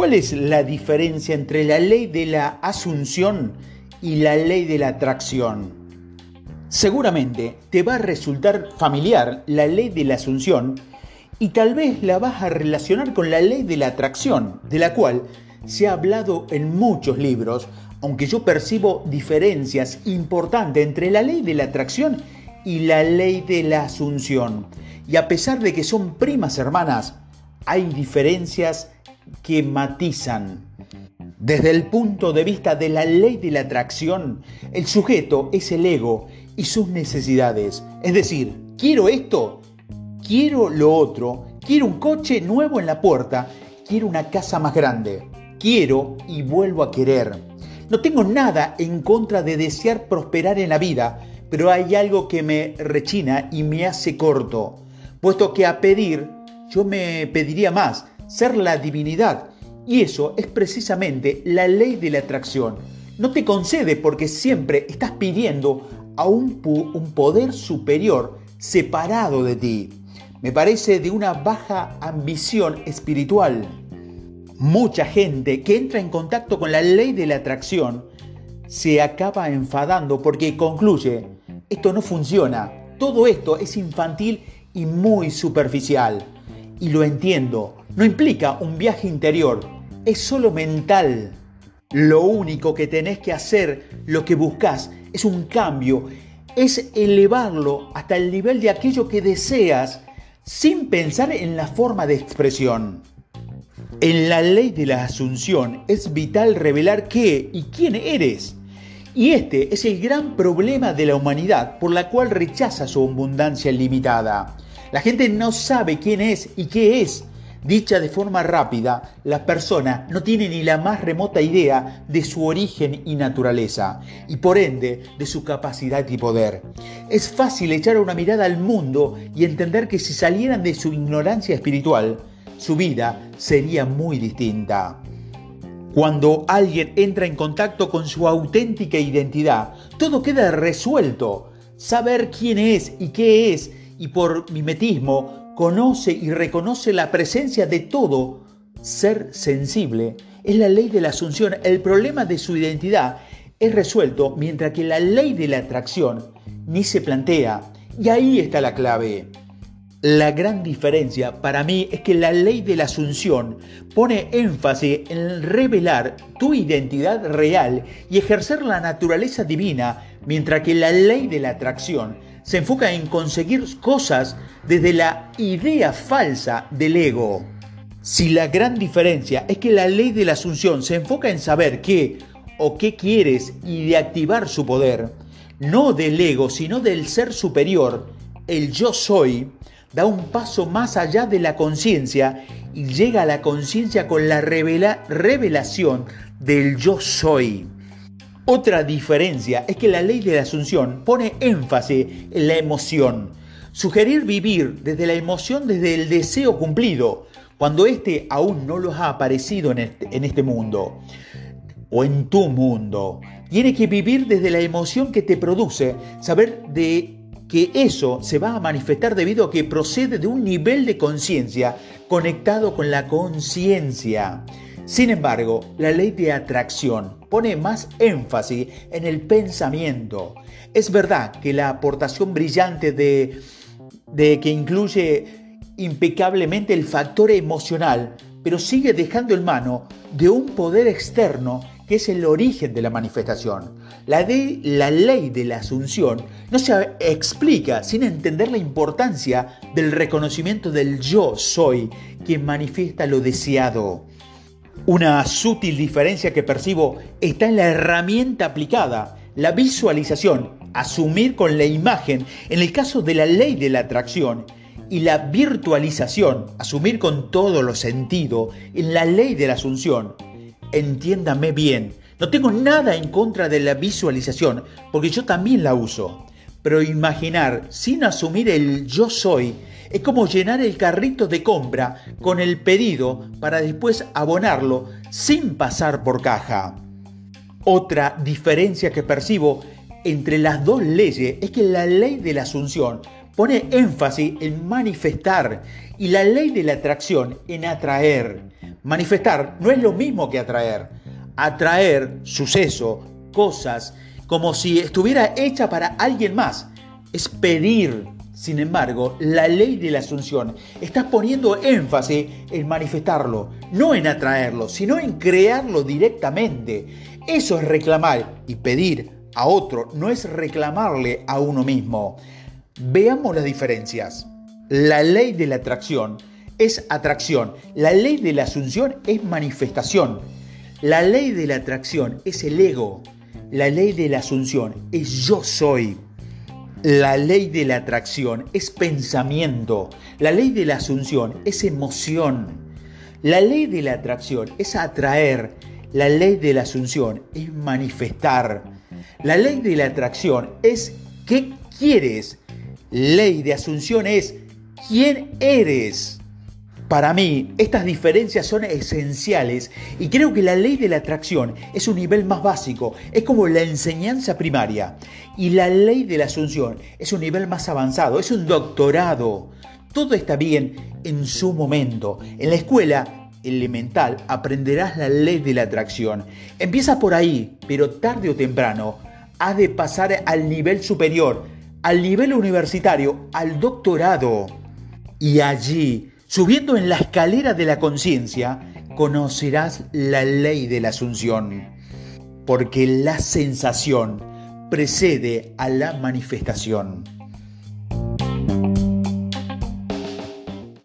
¿Cuál es la diferencia entre la ley de la asunción y la ley de la atracción? Seguramente te va a resultar familiar la ley de la asunción y tal vez la vas a relacionar con la ley de la atracción, de la cual se ha hablado en muchos libros, aunque yo percibo diferencias importantes entre la ley de la atracción y la ley de la asunción. Y a pesar de que son primas hermanas, hay diferencias que matizan. Desde el punto de vista de la ley de la atracción, el sujeto es el ego y sus necesidades. Es decir, quiero esto, quiero lo otro, quiero un coche nuevo en la puerta, quiero una casa más grande, quiero y vuelvo a querer. No tengo nada en contra de desear prosperar en la vida, pero hay algo que me rechina y me hace corto, puesto que a pedir yo me pediría más, ser la divinidad. Y eso es precisamente la ley de la atracción. No te concede porque siempre estás pidiendo a un, poder superior separado de ti. Me parece de una baja ambición espiritual. Mucha gente que entra en contacto con la ley de la atracción se acaba enfadando porque concluye, esto no funciona, todo esto es infantil y muy superficial. Y lo entiendo, no implica un viaje interior, es solo mental. Lo único que tenés que hacer, lo que buscas, es un cambio, es elevarlo hasta el nivel de aquello que deseas sin pensar en la forma de expresión. En la ley de la asunción es vital revelar qué y quién eres. Y este es el gran problema de la humanidad por la cual rechaza su abundancia limitada. La gente no sabe quién es y qué es. Dicha de forma rápida, la persona no tiene ni la más remota idea de su origen y naturaleza, y por ende de su capacidad y poder. Es fácil echar una mirada al mundo y entender que si salieran de su ignorancia espiritual, su vida sería muy distinta. Cuando alguien entra en contacto con su auténtica identidad, todo queda resuelto. Saber quién es y qué es y por mimetismo conoce y reconoce la presencia de todo ser sensible. Es la ley de la asunción. El problema de su identidad es resuelto mientras que la ley de la atracción ni se plantea. Y ahí está la clave. La gran diferencia para mí es que la ley de la asunción pone énfasis en revelar tu identidad real y ejercer la naturaleza divina, mientras que la ley de la atracción se enfoca en conseguir cosas desde la idea falsa del ego. Si la gran diferencia es que la ley de la asunción se enfoca en saber qué o qué quieres y de activar su poder, no del ego, sino del ser superior, el yo soy, da un paso más allá de la conciencia y llega a la conciencia con la revelación del yo soy. Otra diferencia es que la ley de la asunción pone énfasis en la emoción. Sugerir vivir desde la emoción, desde el deseo cumplido, cuando éste aún no lo ha aparecido en este, en este mundo o en tu mundo. Tiene que vivir desde la emoción que te produce, saber de que eso se va a manifestar debido a que procede de un nivel de conciencia conectado con la conciencia. Sin embargo, la ley de atracción pone más énfasis en el pensamiento. Es verdad que la aportación brillante de, que incluye impecablemente el factor emocional, pero sigue dejando en mano de un poder externo que es el origen de la manifestación. La, de, la ley de la asunción no se explica sin entender la importancia del reconocimiento del yo soy, que manifiesta lo deseado. Una sutil diferencia que percibo está en la herramienta aplicada, la visualización, asumir con la imagen en el caso de la ley de la atracción y la virtualización, asumir con todo lo sentido en la ley de la asunción. Entiéndame bien, no tengo nada en contra de la visualización porque yo también la uso, pero imaginar sin asumir el yo soy es como llenar el carrito de compra con el pedido para después abonarlo sin pasar por caja. Otra diferencia que percibo entre las dos leyes es que la ley de la asunción pone énfasis en manifestar y la ley de la atracción en atraer. Manifestar no es lo mismo que atraer. Atraer suceso, cosas, como si estuviera hecha para alguien más. Es pedir, sin embargo, la ley de la asunción. Estás poniendo énfasis en manifestarlo, no en atraerlo, sino en crearlo directamente. Eso es reclamar y pedir a otro, no es reclamarle a uno mismo. Veamos las diferencias. La ley de la atracción es atracción. La ley de la asunción es manifestación. La ley de la atracción es el ego. La ley de la asunción es yo soy. La ley de la atracción es pensamiento. La ley de la asunción es emoción. La ley de la atracción es atraer. La ley de la asunción es manifestar. La ley de la atracción es qué quieres. Ley de asunción es quién eres. Para mí, estas diferencias son esenciales y creo que la ley de la atracción es un nivel más básico, es como la enseñanza primaria. Y la ley de la asunción es un nivel más avanzado, es un doctorado. Todo está bien en su momento. En la escuela elemental aprenderás la ley de la atracción. Empieza por ahí, pero tarde o temprano has de pasar al nivel superior, al nivel universitario, al doctorado. Y allí Subiendo en la escalera de la conciencia, conocerás la ley de la asunción, porque la sensación precede a la manifestación.